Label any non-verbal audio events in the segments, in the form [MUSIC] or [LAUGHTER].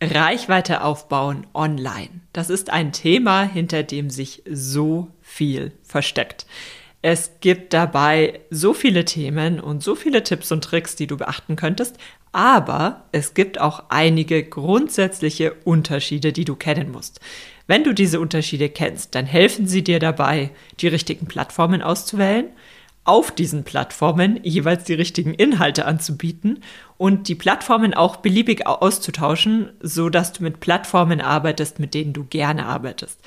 Reichweite aufbauen online. Das ist ein Thema, hinter dem sich so viel versteckt. Es gibt dabei so viele Themen und so viele Tipps und Tricks, die du beachten könntest, aber es gibt auch einige grundsätzliche Unterschiede, die du kennen musst. Wenn du diese Unterschiede kennst, dann helfen sie dir dabei, die richtigen Plattformen auszuwählen, auf diesen Plattformen jeweils die richtigen Inhalte anzubieten und die Plattformen auch beliebig auszutauschen, so dass du mit Plattformen arbeitest, mit denen du gerne arbeitest.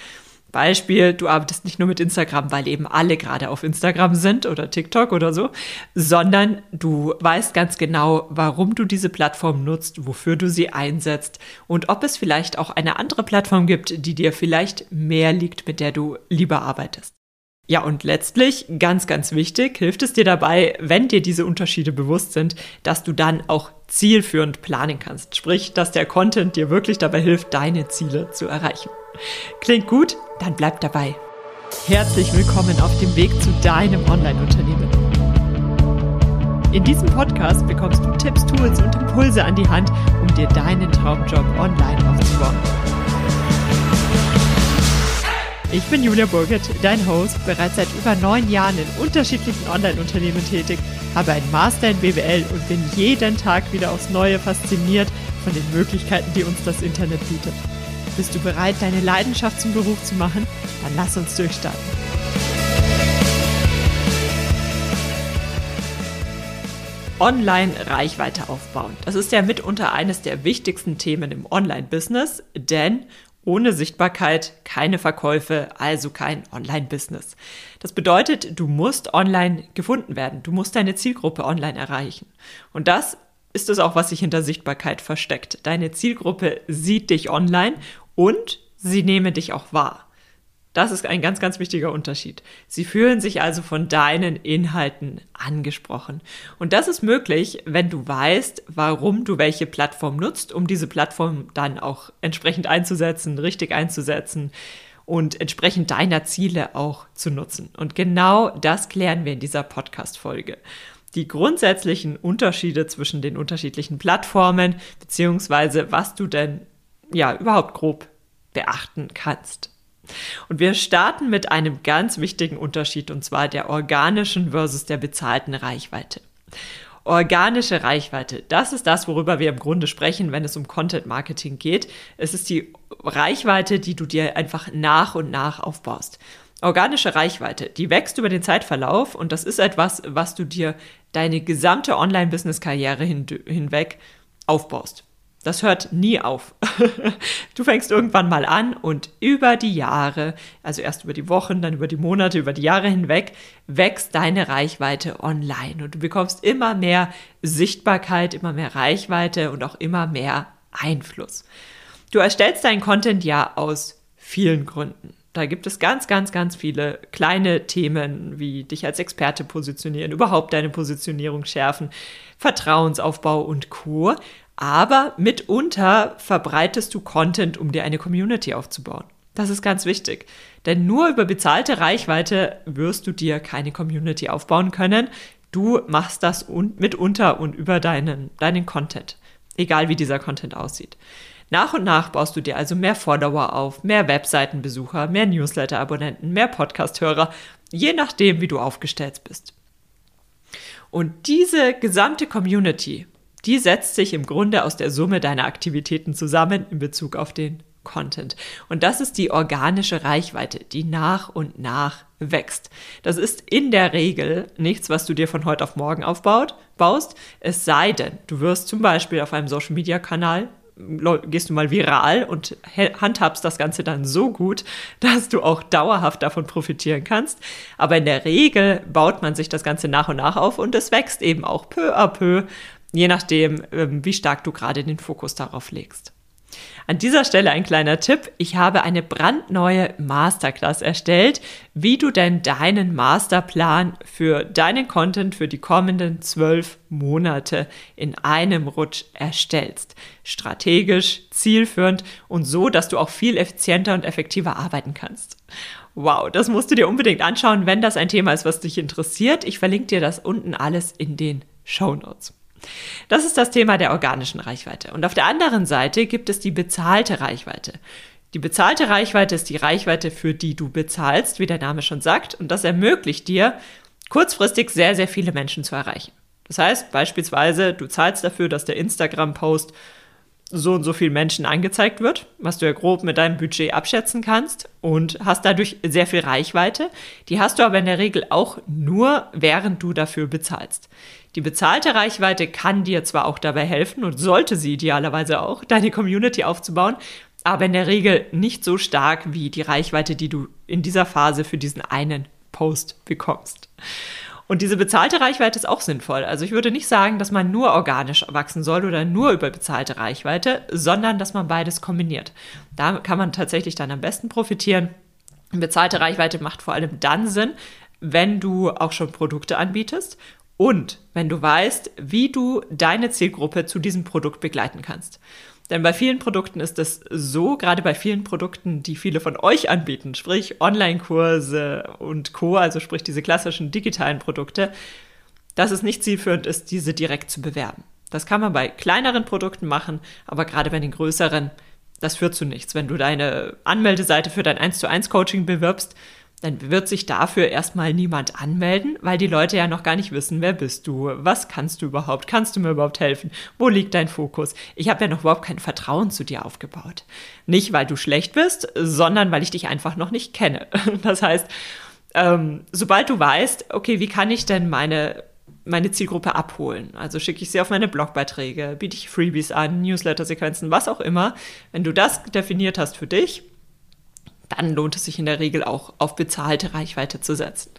Beispiel, du arbeitest nicht nur mit Instagram, weil eben alle gerade auf Instagram sind oder TikTok oder so, sondern du weißt ganz genau, warum du diese Plattform nutzt, wofür du sie einsetzt und ob es vielleicht auch eine andere Plattform gibt, die dir vielleicht mehr liegt, mit der du lieber arbeitest. Ja, und letztlich, ganz, ganz wichtig, hilft es dir dabei, wenn dir diese Unterschiede bewusst sind, dass du dann auch zielführend planen kannst. Sprich, dass der Content dir wirklich dabei hilft, deine Ziele zu erreichen. Klingt gut? Dann bleib dabei. Herzlich willkommen auf dem Weg zu deinem Online-Unternehmen. In diesem Podcast bekommst du Tipps, Tools und Impulse an die Hand, um dir deinen Traumjob online aufzubauen. Ich bin Julia Burgert, dein Host, bereits seit über neun Jahren in unterschiedlichen Online-Unternehmen tätig, habe einen Master in BWL und bin jeden Tag wieder aufs Neue fasziniert von den Möglichkeiten, die uns das Internet bietet. Bist du bereit, deine Leidenschaft zum Beruf zu machen? Dann lass uns durchstarten. Online-Reichweite aufbauen. Das ist ja mitunter eines der wichtigsten Themen im Online-Business, denn ohne Sichtbarkeit keine Verkäufe, also kein Online-Business. Das bedeutet, du musst online gefunden werden. Du musst deine Zielgruppe online erreichen. Und das ist es auch, was sich hinter Sichtbarkeit versteckt. Deine Zielgruppe sieht dich online und sie nehmen dich auch wahr. Das ist ein ganz, ganz wichtiger Unterschied. Sie fühlen sich also von deinen Inhalten angesprochen. Und das ist möglich, wenn du weißt, warum du welche Plattform nutzt, um diese Plattform dann auch entsprechend einzusetzen, richtig einzusetzen und entsprechend deiner Ziele auch zu nutzen. Und genau das klären wir in dieser Podcast-Folge. Die grundsätzlichen Unterschiede zwischen den unterschiedlichen Plattformen, beziehungsweise was du denn ja überhaupt grob beachten kannst. Und wir starten mit einem ganz wichtigen Unterschied, und zwar der organischen versus der bezahlten Reichweite. Organische Reichweite, das ist das, worüber wir im Grunde sprechen, wenn es um Content Marketing geht. Es ist die Reichweite, die du dir einfach nach und nach aufbaust. Organische Reichweite, die wächst über den Zeitverlauf und das ist etwas, was du dir deine gesamte Online-Business-Karriere hin, hinweg aufbaust. Das hört nie auf. [LAUGHS] du fängst irgendwann mal an und über die Jahre, also erst über die Wochen, dann über die Monate, über die Jahre hinweg, wächst deine Reichweite online und du bekommst immer mehr Sichtbarkeit, immer mehr Reichweite und auch immer mehr Einfluss. Du erstellst deinen Content ja aus vielen Gründen. Da gibt es ganz, ganz, ganz viele kleine Themen, wie dich als Experte positionieren, überhaupt deine Positionierung schärfen, Vertrauensaufbau und Co aber mitunter verbreitest du Content, um dir eine Community aufzubauen. Das ist ganz wichtig. Denn nur über bezahlte Reichweite wirst du dir keine Community aufbauen können. Du machst das mitunter und über deinen, deinen Content. Egal wie dieser Content aussieht. Nach und nach baust du dir also mehr Follower auf, mehr Webseitenbesucher, mehr Newsletter-Abonnenten, mehr Podcast-Hörer, je nachdem, wie du aufgestellt bist. Und diese gesamte Community die setzt sich im Grunde aus der Summe deiner Aktivitäten zusammen in Bezug auf den Content. Und das ist die organische Reichweite, die nach und nach wächst. Das ist in der Regel nichts, was du dir von heute auf morgen aufbaut, baust, es sei denn, du wirst zum Beispiel auf einem Social Media Kanal gehst du mal viral und handhabst das Ganze dann so gut, dass du auch dauerhaft davon profitieren kannst. Aber in der Regel baut man sich das Ganze nach und nach auf und es wächst eben auch peu à peu je nachdem, ähm, wie stark du gerade den Fokus darauf legst. An dieser Stelle ein kleiner Tipp. Ich habe eine brandneue Masterclass erstellt, wie du denn deinen Masterplan für deinen Content für die kommenden zwölf Monate in einem Rutsch erstellst. Strategisch, zielführend und so, dass du auch viel effizienter und effektiver arbeiten kannst. Wow, das musst du dir unbedingt anschauen, wenn das ein Thema ist, was dich interessiert. Ich verlinke dir das unten alles in den Show Notes. Das ist das Thema der organischen Reichweite. Und auf der anderen Seite gibt es die bezahlte Reichweite. Die bezahlte Reichweite ist die Reichweite, für die du bezahlst, wie der Name schon sagt. Und das ermöglicht dir, kurzfristig sehr, sehr viele Menschen zu erreichen. Das heißt beispielsweise, du zahlst dafür, dass der Instagram-Post so und so vielen Menschen angezeigt wird, was du ja grob mit deinem Budget abschätzen kannst und hast dadurch sehr viel Reichweite. Die hast du aber in der Regel auch nur, während du dafür bezahlst. Die bezahlte Reichweite kann dir zwar auch dabei helfen und sollte sie idealerweise auch, deine Community aufzubauen, aber in der Regel nicht so stark wie die Reichweite, die du in dieser Phase für diesen einen Post bekommst. Und diese bezahlte Reichweite ist auch sinnvoll. Also ich würde nicht sagen, dass man nur organisch wachsen soll oder nur über bezahlte Reichweite, sondern dass man beides kombiniert. Da kann man tatsächlich dann am besten profitieren. Bezahlte Reichweite macht vor allem dann Sinn, wenn du auch schon Produkte anbietest und wenn du weißt, wie du deine Zielgruppe zu diesem Produkt begleiten kannst. Denn bei vielen Produkten ist es so, gerade bei vielen Produkten, die viele von euch anbieten, sprich Online-Kurse und Co., also sprich diese klassischen digitalen Produkte, dass es nicht zielführend ist, diese direkt zu bewerben. Das kann man bei kleineren Produkten machen, aber gerade bei den größeren, das führt zu nichts. Wenn du deine Anmeldeseite für dein 1 zu 1 Coaching bewirbst, dann wird sich dafür erstmal niemand anmelden, weil die Leute ja noch gar nicht wissen, wer bist du, was kannst du überhaupt, kannst du mir überhaupt helfen, wo liegt dein Fokus. Ich habe ja noch überhaupt kein Vertrauen zu dir aufgebaut. Nicht, weil du schlecht bist, sondern weil ich dich einfach noch nicht kenne. [LAUGHS] Das heißt, ähm, sobald du weißt, okay, wie kann ich denn meine meine Zielgruppe abholen. Also schicke ich sie auf meine Blogbeiträge, biete ich Freebies an, Newsletter-Sequenzen, was auch immer. Wenn du das definiert hast für dich, dann lohnt es sich in der Regel auch auf bezahlte Reichweite zu setzen.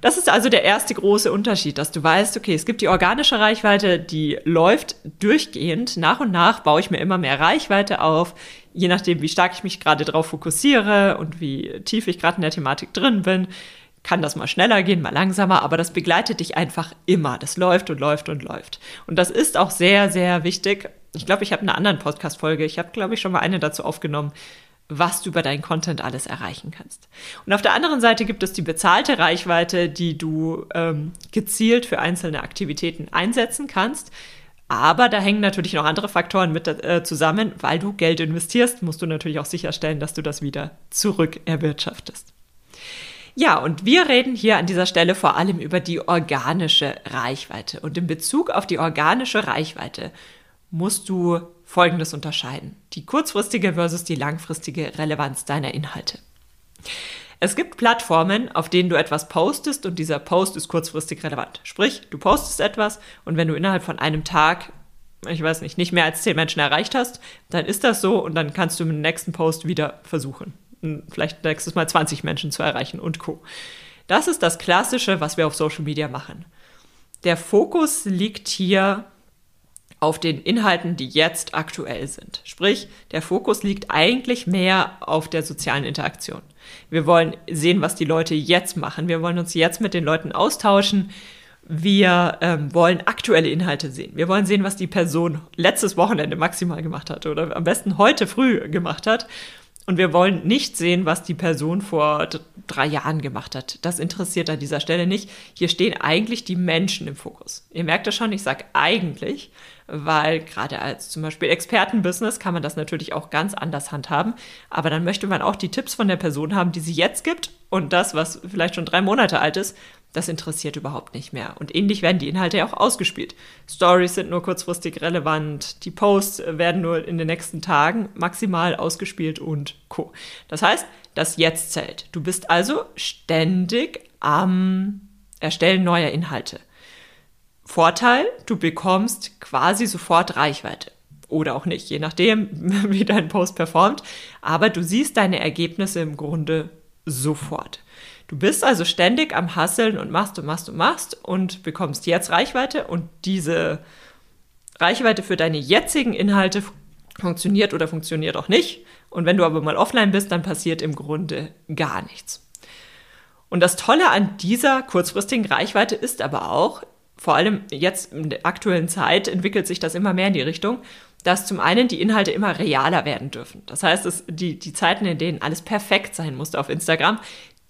Das ist also der erste große Unterschied, dass du weißt, okay, es gibt die organische Reichweite, die läuft durchgehend. Nach und nach baue ich mir immer mehr Reichweite auf, je nachdem, wie stark ich mich gerade darauf fokussiere und wie tief ich gerade in der Thematik drin bin. Kann das mal schneller gehen, mal langsamer, aber das begleitet dich einfach immer. Das läuft und läuft und läuft. Und das ist auch sehr, sehr wichtig. Ich glaube, ich habe eine anderen Podcast-Folge, ich habe, glaube ich, schon mal eine dazu aufgenommen, was du über deinen Content alles erreichen kannst. Und auf der anderen Seite gibt es die bezahlte Reichweite, die du ähm, gezielt für einzelne Aktivitäten einsetzen kannst. Aber da hängen natürlich noch andere Faktoren mit äh, zusammen. Weil du Geld investierst, musst du natürlich auch sicherstellen, dass du das wieder zurück erwirtschaftest. Ja, und wir reden hier an dieser Stelle vor allem über die organische Reichweite. Und in Bezug auf die organische Reichweite musst du Folgendes unterscheiden. Die kurzfristige versus die langfristige Relevanz deiner Inhalte. Es gibt Plattformen, auf denen du etwas postest und dieser Post ist kurzfristig relevant. Sprich, du postest etwas und wenn du innerhalb von einem Tag, ich weiß nicht, nicht mehr als zehn Menschen erreicht hast, dann ist das so und dann kannst du mit dem nächsten Post wieder versuchen, vielleicht nächstes Mal 20 Menschen zu erreichen und co. Das ist das Klassische, was wir auf Social Media machen. Der Fokus liegt hier auf den Inhalten, die jetzt aktuell sind. Sprich, der Fokus liegt eigentlich mehr auf der sozialen Interaktion. Wir wollen sehen, was die Leute jetzt machen. Wir wollen uns jetzt mit den Leuten austauschen. Wir ähm, wollen aktuelle Inhalte sehen. Wir wollen sehen, was die Person letztes Wochenende maximal gemacht hat oder am besten heute früh gemacht hat. Und wir wollen nicht sehen, was die Person vor drei Jahren gemacht hat. Das interessiert an dieser Stelle nicht. Hier stehen eigentlich die Menschen im Fokus. Ihr merkt das schon, ich sage eigentlich, weil gerade als zum Beispiel Expertenbusiness kann man das natürlich auch ganz anders handhaben. Aber dann möchte man auch die Tipps von der Person haben, die sie jetzt gibt und das, was vielleicht schon drei Monate alt ist, das interessiert überhaupt nicht mehr. Und ähnlich werden die Inhalte ja auch ausgespielt. Stories sind nur kurzfristig relevant, die Posts werden nur in den nächsten Tagen maximal ausgespielt und co. Das heißt, das Jetzt zählt. Du bist also ständig am Erstellen neuer Inhalte. Vorteil, du bekommst quasi sofort Reichweite. Oder auch nicht, je nachdem, [LAUGHS] wie dein Post performt. Aber du siehst deine Ergebnisse im Grunde sofort. Du bist also ständig am Hasseln und machst und machst und machst und bekommst jetzt Reichweite und diese Reichweite für deine jetzigen Inhalte funktioniert oder funktioniert auch nicht. Und wenn du aber mal offline bist, dann passiert im Grunde gar nichts. Und das Tolle an dieser kurzfristigen Reichweite ist aber auch, vor allem jetzt in der aktuellen Zeit entwickelt sich das immer mehr in die Richtung, dass zum einen die Inhalte immer realer werden dürfen. Das heißt, dass die, die Zeiten, in denen alles perfekt sein musste auf Instagram,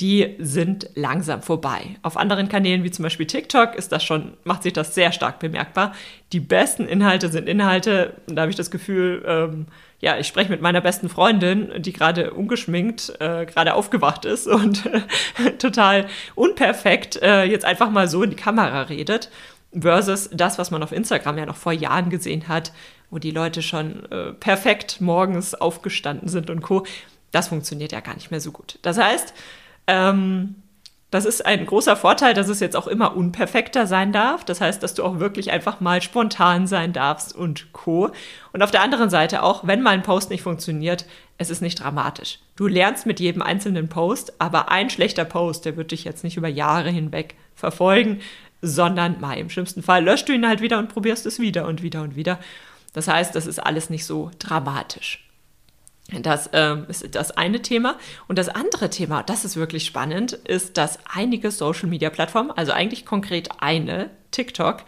die sind langsam vorbei. Auf anderen Kanälen wie zum Beispiel TikTok ist das schon, macht sich das sehr stark bemerkbar. Die besten Inhalte sind Inhalte, da habe ich das Gefühl, ähm, ja, ich spreche mit meiner besten Freundin, die gerade ungeschminkt, äh, gerade aufgewacht ist [LAUGHS] und äh, total unperfekt äh, jetzt einfach mal so in die Kamera redet, versus das, was man auf Instagram ja noch vor Jahren gesehen hat, wo die Leute schon äh, perfekt morgens aufgestanden sind und co. Das funktioniert ja gar nicht mehr so gut. Das heißt, ähm, das ist ein großer Vorteil, dass es jetzt auch immer unperfekter sein darf. Das heißt, dass du auch wirklich einfach mal spontan sein darfst und Co. Und auf der anderen Seite auch, wenn mal ein Post nicht funktioniert, es ist nicht dramatisch. Du lernst mit jedem einzelnen Post, aber ein schlechter Post, der wird dich jetzt nicht über Jahre hinweg verfolgen, sondern mal im schlimmsten Fall löscht du ihn halt wieder und probierst es wieder und wieder und wieder. Das heißt, das ist alles nicht so dramatisch. Das ähm, ist das eine Thema. Und das andere Thema, das ist wirklich spannend, ist, dass einige Social-Media-Plattformen, also eigentlich konkret eine, TikTok,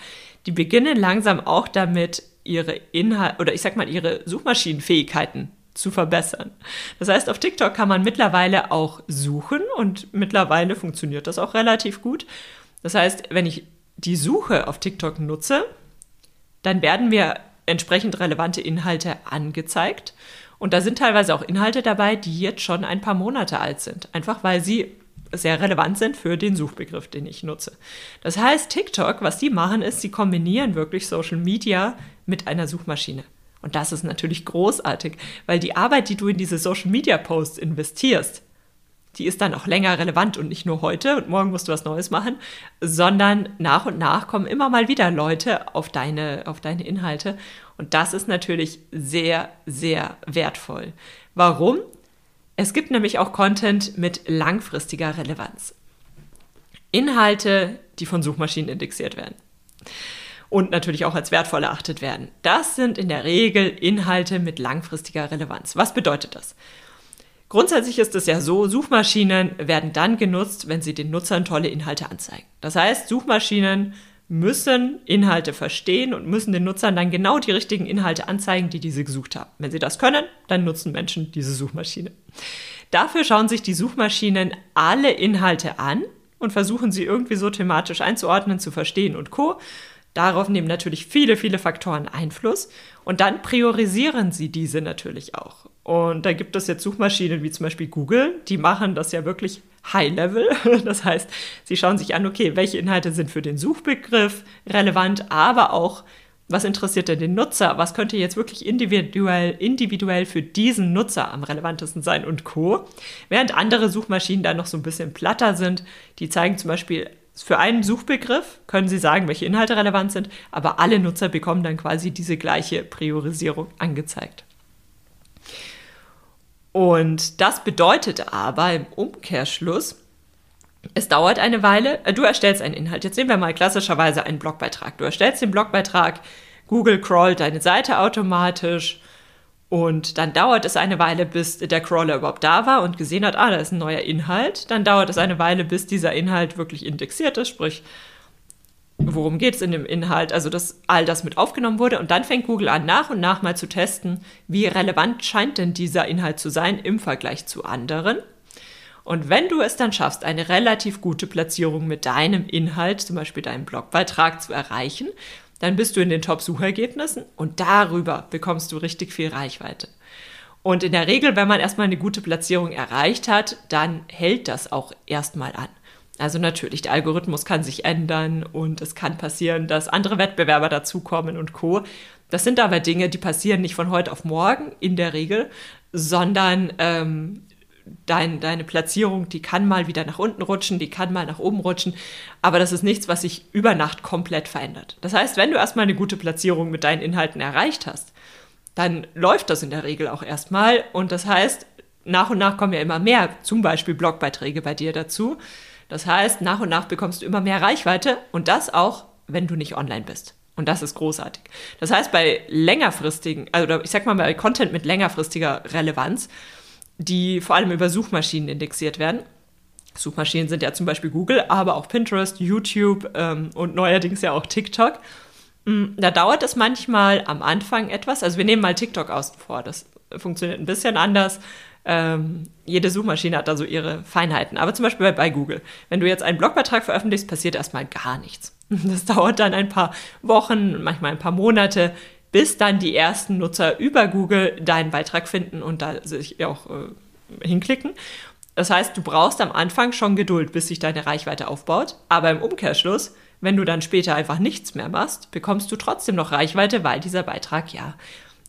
die beginnen langsam auch damit, ihre Inhalte oder ich sag mal ihre Suchmaschinenfähigkeiten zu verbessern. Das heißt, auf TikTok kann man mittlerweile auch suchen und mittlerweile funktioniert das auch relativ gut. Das heißt, wenn ich die Suche auf TikTok nutze, dann werden mir entsprechend relevante Inhalte angezeigt. Und da sind teilweise auch Inhalte dabei, die jetzt schon ein paar Monate alt sind, einfach weil sie sehr relevant sind für den Suchbegriff, den ich nutze. Das heißt, TikTok, was die machen, ist, sie kombinieren wirklich Social Media mit einer Suchmaschine. Und das ist natürlich großartig, weil die Arbeit, die du in diese Social Media Posts investierst, die ist dann auch länger relevant und nicht nur heute und morgen musst du was Neues machen, sondern nach und nach kommen immer mal wieder Leute auf deine, auf deine Inhalte. Und das ist natürlich sehr, sehr wertvoll. Warum? Es gibt nämlich auch Content mit langfristiger Relevanz. Inhalte, die von Suchmaschinen indexiert werden. Und natürlich auch als wertvoll erachtet werden. Das sind in der Regel Inhalte mit langfristiger Relevanz. Was bedeutet das? Grundsätzlich ist es ja so, Suchmaschinen werden dann genutzt, wenn sie den Nutzern tolle Inhalte anzeigen. Das heißt, Suchmaschinen müssen Inhalte verstehen und müssen den Nutzern dann genau die richtigen Inhalte anzeigen, die diese gesucht haben. Wenn sie das können, dann nutzen Menschen diese Suchmaschine. Dafür schauen sich die Suchmaschinen alle Inhalte an und versuchen sie irgendwie so thematisch einzuordnen, zu verstehen und co. Darauf nehmen natürlich viele, viele Faktoren Einfluss und dann priorisieren sie diese natürlich auch. Und da gibt es jetzt Suchmaschinen wie zum Beispiel Google, die machen das ja wirklich High-Level. [LAUGHS] Das heißt, sie schauen sich an, okay, welche Inhalte sind für den Suchbegriff relevant, aber auch, was interessiert denn den Nutzer? Was könnte jetzt wirklich individuell, individuell für diesen Nutzer am relevantesten sein und Co. Während andere Suchmaschinen da noch so ein bisschen platter sind, die zeigen zum Beispiel für einen Suchbegriff können Sie sagen, welche Inhalte relevant sind, aber alle Nutzer bekommen dann quasi diese gleiche Priorisierung angezeigt. Und das bedeutet aber im Umkehrschluss, es dauert eine Weile, äh, du erstellst einen Inhalt. Jetzt nehmen wir mal klassischerweise einen Blogbeitrag. Du erstellst den Blogbeitrag, Google crawlt deine Seite automatisch und dann dauert es eine Weile, bis der Crawler überhaupt da war und gesehen hat, ah, da ist ein neuer Inhalt. Dann dauert es eine Weile, bis dieser Inhalt wirklich indexiert ist, sprich worum geht es in dem Inhalt, also dass all das mit aufgenommen wurde. Und dann fängt Google an, nach und nach mal zu testen, wie relevant scheint denn dieser Inhalt zu sein im Vergleich zu anderen. Und wenn du es dann schaffst, eine relativ gute Platzierung mit deinem Inhalt, zum Beispiel deinem Blogbeitrag, zu erreichen, dann bist du in den Top-Suchergebnissen und darüber bekommst du richtig viel Reichweite. Und in der Regel, wenn man erstmal eine gute Platzierung erreicht hat, dann hält das auch erstmal an. Also natürlich, der Algorithmus kann sich ändern und es kann passieren, dass andere Wettbewerber dazukommen und Co. Das sind aber Dinge, die passieren nicht von heute auf morgen in der Regel, sondern ähm, dein, deine Platzierung, die kann mal wieder nach unten rutschen, die kann mal nach oben rutschen, aber das ist nichts, was sich über Nacht komplett verändert. Das heißt, wenn du erstmal eine gute Platzierung mit deinen Inhalten erreicht hast, dann läuft das in der Regel auch erstmal und das heißt, nach und nach kommen ja immer mehr, zum Beispiel Blogbeiträge bei dir dazu. Das heißt, nach und nach bekommst du immer mehr Reichweite und das auch, wenn du nicht online bist. Und das ist großartig. Das heißt, bei längerfristigen, also ich sag mal bei Content mit längerfristiger Relevanz, die vor allem über Suchmaschinen indexiert werden. Suchmaschinen sind ja zum Beispiel Google, aber auch Pinterest, YouTube ähm, und neuerdings ja auch TikTok. Mm, da dauert es manchmal am Anfang etwas. Also wir nehmen mal TikTok außen vor. Das funktioniert ein bisschen anders. Ähm, jede Suchmaschine hat da so ihre Feinheiten. Aber zum Beispiel bei, bei Google. Wenn du jetzt einen Blogbeitrag veröffentlichst, passiert erstmal gar nichts. [LAUGHS] Das dauert dann ein paar Wochen, manchmal ein paar Monate, bis dann die ersten Nutzer über Google deinen Beitrag finden und da sich auch äh, hinklicken. Das heißt, du brauchst am Anfang schon Geduld, bis sich deine Reichweite aufbaut. Aber im Umkehrschluss, wenn du dann später einfach nichts mehr machst, bekommst du trotzdem noch Reichweite, weil dieser Beitrag ja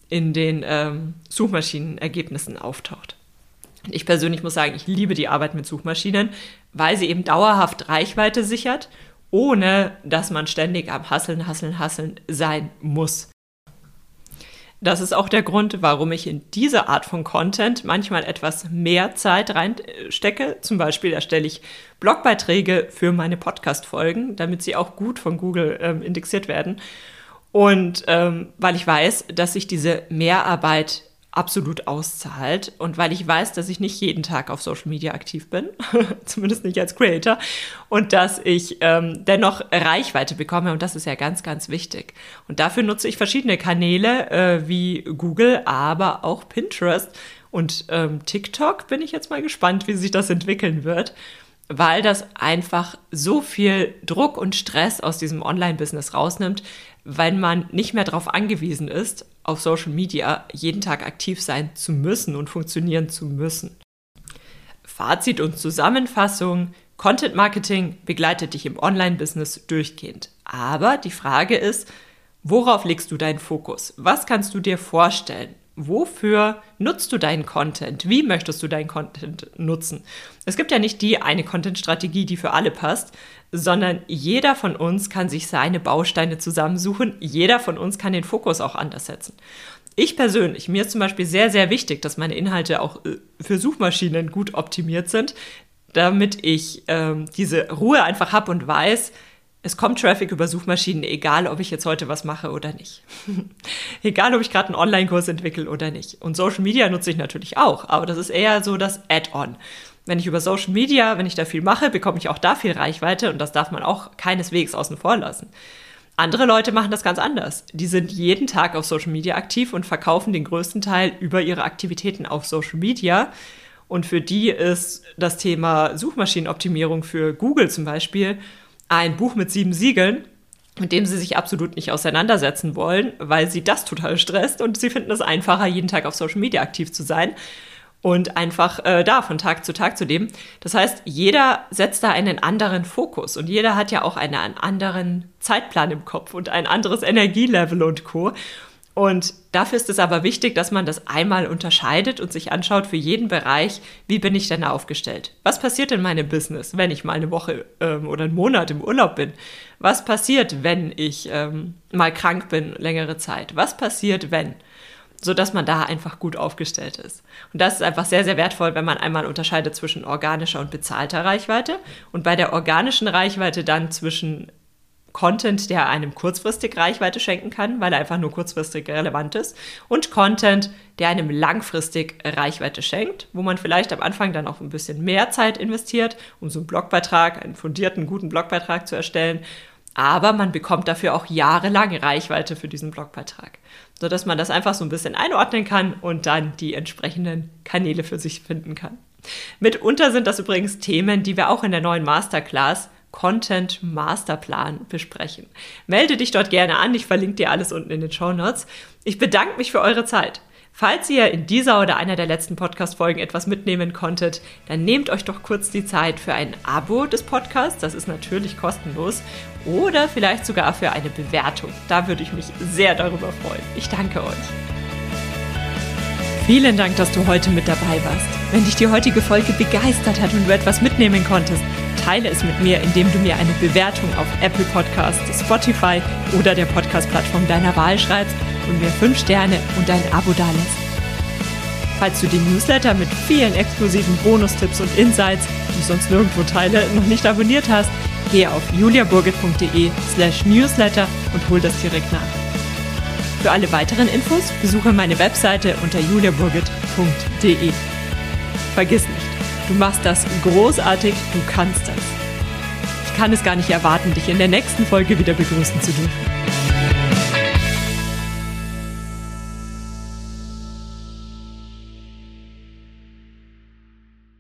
in den ähm, Suchmaschinenergebnissen auftaucht. Ich persönlich muss sagen, ich liebe die Arbeit mit Suchmaschinen, weil sie eben dauerhaft Reichweite sichert, ohne dass man ständig am Hasseln, Hasseln, Hasseln sein muss. Das ist auch der Grund, warum ich in diese Art von Content manchmal etwas mehr Zeit reinstecke. Zum Beispiel erstelle ich Blogbeiträge für meine Podcast-Folgen, damit sie auch gut von Google ähm, indexiert werden. Und ähm, weil ich weiß, dass sich diese Mehrarbeit absolut auszahlt und weil ich weiß, dass ich nicht jeden Tag auf Social Media aktiv bin, [LAUGHS] zumindest nicht als Creator, und dass ich ähm, dennoch Reichweite bekomme und das ist ja ganz, ganz wichtig. Und dafür nutze ich verschiedene Kanäle äh, wie Google, aber auch Pinterest und ähm, TikTok. Bin ich jetzt mal gespannt, wie sich das entwickeln wird weil das einfach so viel Druck und Stress aus diesem Online-Business rausnimmt, weil man nicht mehr darauf angewiesen ist, auf Social Media jeden Tag aktiv sein zu müssen und funktionieren zu müssen. Fazit und Zusammenfassung. Content Marketing begleitet dich im Online-Business durchgehend. Aber die Frage ist, worauf legst du deinen Fokus? Was kannst du dir vorstellen? Wofür nutzt du deinen Content? Wie möchtest du deinen Content nutzen? Es gibt ja nicht die eine Content-Strategie, die für alle passt, sondern jeder von uns kann sich seine Bausteine zusammensuchen. Jeder von uns kann den Fokus auch anders setzen. Ich persönlich, mir ist zum Beispiel sehr, sehr wichtig, dass meine Inhalte auch äh, für Suchmaschinen gut optimiert sind, damit ich ähm, diese Ruhe einfach habe und weiß, es kommt Traffic über Suchmaschinen, egal ob ich jetzt heute was mache oder nicht. [LAUGHS] egal ob ich gerade einen Online-Kurs entwickle oder nicht. Und Social Media nutze ich natürlich auch, aber das ist eher so das Add-on. Wenn ich über Social Media, wenn ich da viel mache, bekomme ich auch da viel Reichweite und das darf man auch keineswegs außen vor lassen. Andere Leute machen das ganz anders. Die sind jeden Tag auf Social Media aktiv und verkaufen den größten Teil über ihre Aktivitäten auf Social Media. Und für die ist das Thema Suchmaschinenoptimierung für Google zum Beispiel ein Buch mit sieben Siegeln, mit dem sie sich absolut nicht auseinandersetzen wollen, weil sie das total stresst und sie finden es einfacher, jeden Tag auf Social Media aktiv zu sein und einfach äh, da von Tag zu Tag zu leben. Das heißt, jeder setzt da einen anderen Fokus und jeder hat ja auch einen anderen Zeitplan im Kopf und ein anderes Energielevel und Co. Und dafür ist es aber wichtig, dass man das einmal unterscheidet und sich anschaut für jeden Bereich, wie bin ich denn aufgestellt? Was passiert in meinem Business, wenn ich mal eine Woche ähm, oder einen Monat im Urlaub bin? Was passiert, wenn ich ähm, mal krank bin, längere Zeit? Was passiert, wenn? So dass man da einfach gut aufgestellt ist. Und das ist einfach sehr, sehr wertvoll, wenn man einmal unterscheidet zwischen organischer und bezahlter Reichweite und bei der organischen Reichweite dann zwischen Content, der einem kurzfristig Reichweite schenken kann, weil er einfach nur kurzfristig relevant ist, und Content, der einem langfristig Reichweite schenkt, wo man vielleicht am Anfang dann auch ein bisschen mehr Zeit investiert, um so einen Blogbeitrag, einen fundierten, guten Blogbeitrag zu erstellen. Aber man bekommt dafür auch jahrelang Reichweite für diesen Blogbeitrag, sodass man das einfach so ein bisschen einordnen kann und dann die entsprechenden Kanäle für sich finden kann. Mitunter sind das übrigens Themen, die wir auch in der neuen Masterclass Content Masterplan besprechen. Melde dich dort gerne an, ich verlinke dir alles unten in den Show Notes. Ich bedanke mich für eure Zeit. Falls ihr in dieser oder einer der letzten Podcast-Folgen etwas mitnehmen konntet, dann nehmt euch doch kurz die Zeit für ein Abo des Podcasts, das ist natürlich kostenlos, oder vielleicht sogar für eine Bewertung. Da würde ich mich sehr darüber freuen. Ich danke euch. Vielen Dank, dass du heute mit dabei warst. Wenn dich die heutige Folge begeistert hat und du etwas mitnehmen konntest, teile es mit mir, indem du mir eine Bewertung auf Apple Podcasts, Spotify oder der Podcast-Plattform deiner Wahl schreibst und mir 5 Sterne und ein Abo dalässt. Falls du den Newsletter mit vielen exklusiven Bonustipps und Insights, die ich sonst nirgendwo teile, noch nicht abonniert hast, gehe auf juliaburgit.de slash newsletter und hol das direkt nach. Für alle weiteren Infos besuche meine Webseite unter juliaburgit.de. Vergiss nicht, du machst das großartig, du kannst das. Ich kann es gar nicht erwarten, dich in der nächsten Folge wieder begrüßen zu dürfen.